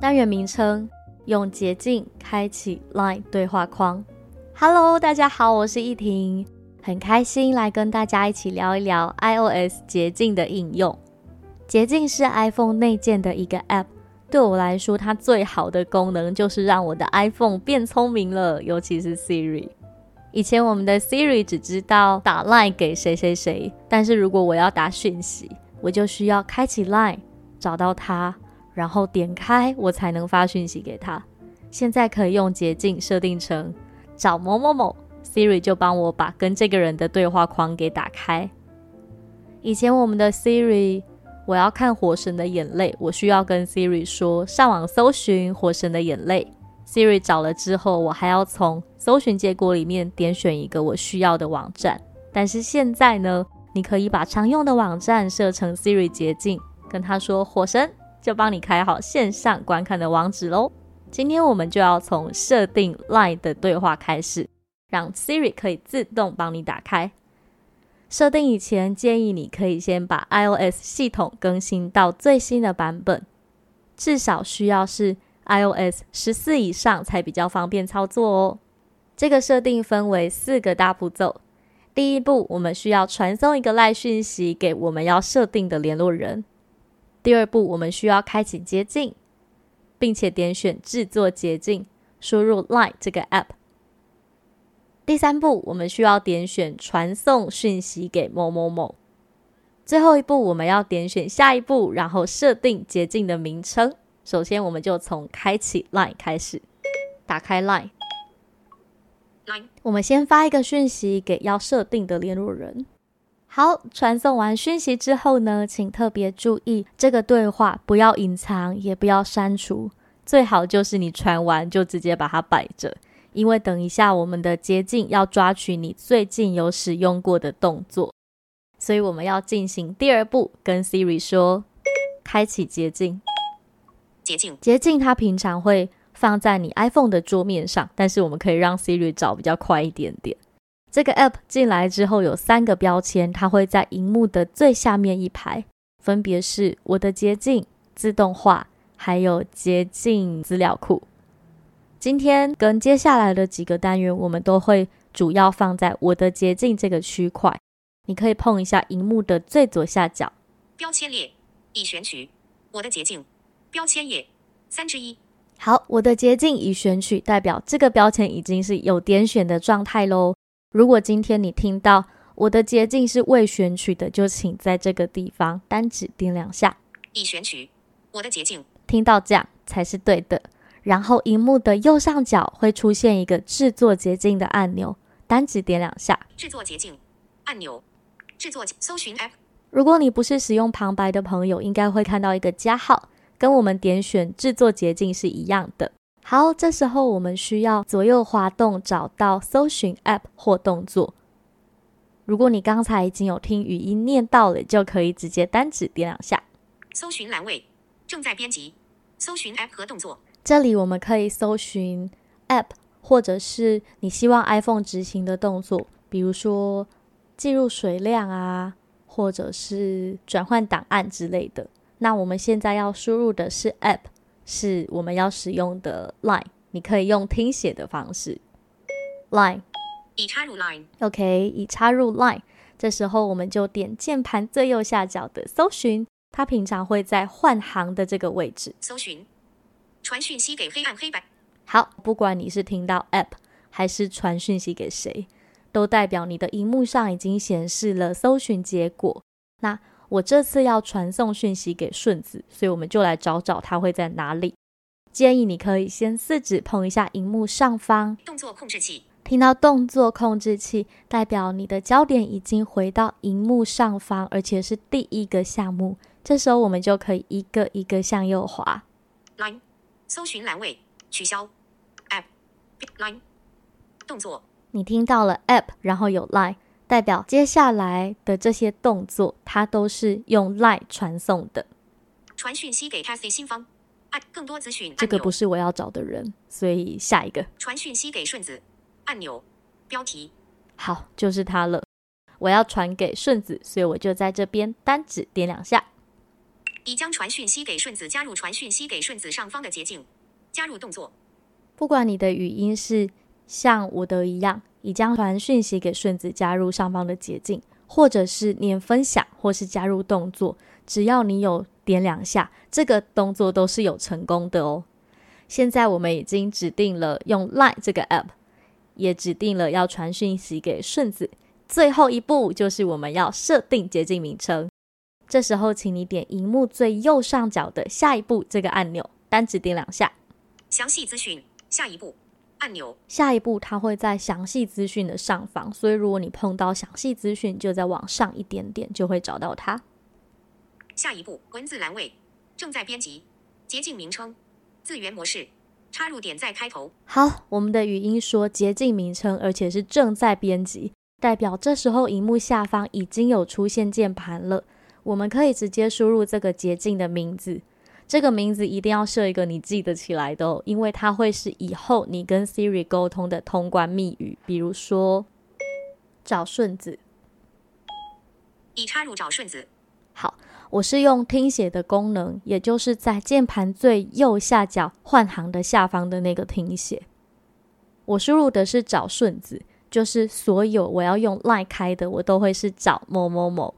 单元名称：用捷径开启 Line 对话框。Hello，大家好，我是依婷，很开心来跟大家一起聊一聊 iOS 捷径的应用。捷径是 iPhone 内建的一个 App，对我来说，它最好的功能就是让我的 iPhone 变聪明了，尤其是 Siri。以前我们的 Siri 只知道打 Line 给谁谁谁，但是如果我要打讯息，我就需要开启 Line，找到它。然后点开，我才能发讯息给他。现在可以用捷径设定成找某某某，Siri 就帮我把跟这个人的对话框给打开。以前我们的 Siri，我要看《火神的眼泪》，我需要跟 Siri 说上网搜寻《火神的眼泪》，Siri 找了之后，我还要从搜寻结果里面点选一个我需要的网站。但是现在呢，你可以把常用的网站设成 Siri 捷径，跟他说火神。就帮你开好线上观看的网址喽。今天我们就要从设定 Line 的对话开始，让 Siri 可以自动帮你打开。设定以前，建议你可以先把 iOS 系统更新到最新的版本，至少需要是 iOS 十四以上才比较方便操作哦。这个设定分为四个大步骤。第一步，我们需要传送一个赖讯息给我们要设定的联络人。第二步，我们需要开启捷径，并且点选制作捷径，输入 Line 这个 App。第三步，我们需要点选传送讯息给某某某。最后一步，我们要点选下一步，然后设定捷径的名称。首先，我们就从开启 Line 开始，打开 Line。Line，我们先发一个讯息给要设定的联络人。好，传送完讯息之后呢，请特别注意这个对话不要隐藏，也不要删除，最好就是你传完就直接把它摆着，因为等一下我们的捷径要抓取你最近有使用过的动作，所以我们要进行第二步，跟 Siri 说开启捷径。捷径，捷径它平常会放在你 iPhone 的桌面上，但是我们可以让 Siri 找比较快一点点。这个 app 进来之后有三个标签，它会在荧幕的最下面一排，分别是我的捷径、自动化，还有捷径资料库。今天跟接下来的几个单元，我们都会主要放在我的捷径这个区块。你可以碰一下荧幕的最左下角标签列，已选取我的捷径标签页三之一。好，我的捷径已选取，代表这个标签已经是有点选的状态喽。如果今天你听到我的捷径是未选取的，就请在这个地方单指点两下。已选取我的捷径，听到这样才是对的。然后荧幕的右上角会出现一个制作捷径的按钮，单指点两下。制作捷径按钮，制作搜寻 App。如果你不是使用旁白的朋友，应该会看到一个加号，跟我们点选制作捷径是一样的。好，这时候我们需要左右滑动找到搜寻 App 或动作。如果你刚才已经有听语音念到了，就可以直接单指点两下。搜寻栏位正在编辑，搜寻 App 和动作。这里我们可以搜寻 App，或者是你希望 iPhone 执行的动作，比如说记录水量啊，或者是转换档案之类的。那我们现在要输入的是 App。是我们要使用的 Line，你可以用听写的方式。Line 已插入 Line，OK，已插入 Line。这时候我们就点键盘最右下角的搜寻，它平常会在换行的这个位置。搜寻，传讯息给黑暗黑白。好，不管你是听到 App 还是传讯息给谁，都代表你的荧幕上已经显示了搜寻结果。那我这次要传送讯息给顺子，所以我们就来找找他会在哪里。建议你可以先四指碰一下荧幕上方动作控制器，听到动作控制器，代表你的焦点已经回到荧幕上方，而且是第一个项目。这时候我们就可以一个一个向右滑。Line，搜寻栏位，取消。App Line，动作。你听到了 App，然后有 Line，代表接下来的这些动作，它都是用 Line 传送的。传讯息给 Cathy 新方。按更多资讯。这个不是我要找的人，所以下一个。传讯息给顺子。按钮，标题，好，就是它了。我要传给顺子，所以我就在这边单指点两下。已将传讯息给顺子，加入传讯息给顺子上方的捷径，加入动作。不管你的语音是像我的一样，已将传讯息给顺子，加入上方的捷径，或者是念分享，或是加入动作，只要你有点两下，这个动作都是有成功的哦。现在我们已经指定了用 Line 这个 App。也指定了要传讯息给顺子，最后一步就是我们要设定捷径名称。这时候，请你点荧幕最右上角的下一步这个按钮，单指点两下。详细资讯，下一步按钮。下一步它会在详细资讯的上方，所以如果你碰到详细资讯，就再往上一点点，就会找到它。下一步文字栏位正在编辑，捷径名称，字源模式。插入点在开头。好，我们的语音说捷径名称，而且是正在编辑，代表这时候荧幕下方已经有出现键盘了。我们可以直接输入这个捷径的名字，这个名字一定要设一个你记得起来的哦，因为它会是以后你跟 Siri 沟通的通关密语。比如说找顺子，已插入找顺子。好。我是用听写的功能，也就是在键盘最右下角换行的下方的那个听写。我输入的是找顺子，就是所有我要用 Line 开的，我都会是找某某某。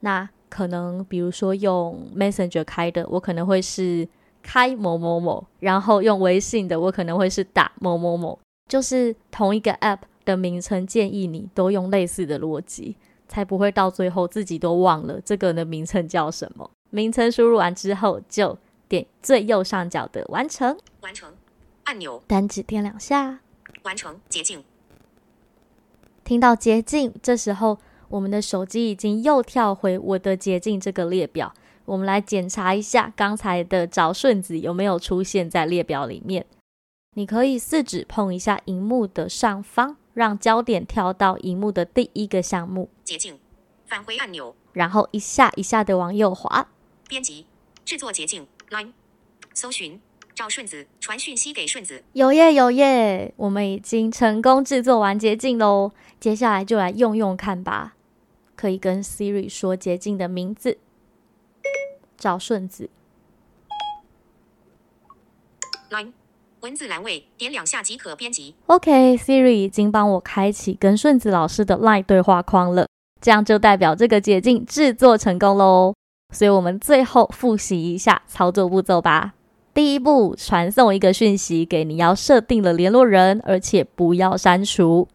那可能比如说用 Messenger 开的，我可能会是开某某某，然后用微信的，我可能会是打某某某，就是同一个 App 的名称，建议你都用类似的逻辑。才不会到最后自己都忘了这个的名称叫什么。名称输入完之后，就点最右上角的完成，完成按钮，单指点两下，完成捷径。听到捷径，这时候我们的手机已经又跳回我的捷径这个列表。我们来检查一下刚才的找顺子有没有出现在列表里面。你可以四指碰一下荧幕的上方。让焦点跳到荧幕的第一个项目捷径，返回按钮，然后一下一下的往右滑。编辑，制作捷径，line，搜寻，找顺子，传讯息给顺子。有耶有耶，我们已经成功制作完捷径喽。接下来就来用用看吧。可以跟 Siri 说捷径的名字，找顺子，line。文字栏位点两下即可编辑。OK，Siri 已经帮我开启跟顺子老师的 Line 对话框了，这样就代表这个捷径制作成功喽。所以，我们最后复习一下操作步骤吧。第一步，传送一个讯息给你要设定的联络人，而且不要删除。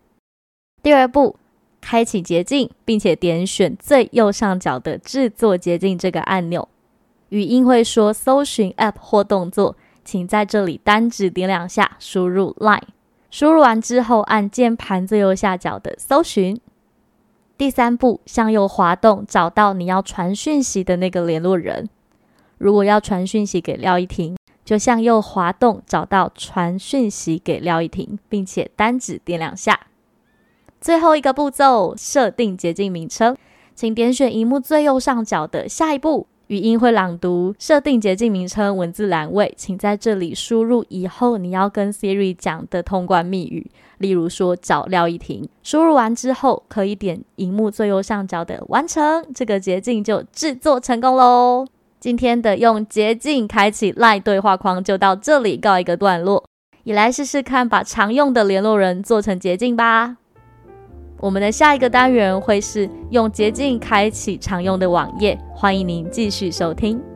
第二步，开启捷径，并且点选最右上角的制作捷径这个按钮，语音会说搜寻 App 或动作。请在这里单指点两下，输入 line。输入完之后，按键盘最右下角的搜寻。第三步，向右滑动，找到你要传讯息的那个联络人。如果要传讯息给廖一婷，就向右滑动，找到传讯息给廖一婷，并且单指点两下。最后一个步骤，设定捷径名称，请点选荧幕最右上角的下一步。语音会朗读，设定捷径名称文字栏位，请在这里输入以后你要跟 Siri 讲的通关密语，例如说找廖一婷。输入完之后，可以点荧幕最右上角的完成，这个捷径就制作成功喽。今天的用捷径开启 Line 对话框就到这里告一个段落，也来试试看把常用的联络人做成捷径吧。我们的下一个单元会是用捷径开启常用的网页，欢迎您继续收听。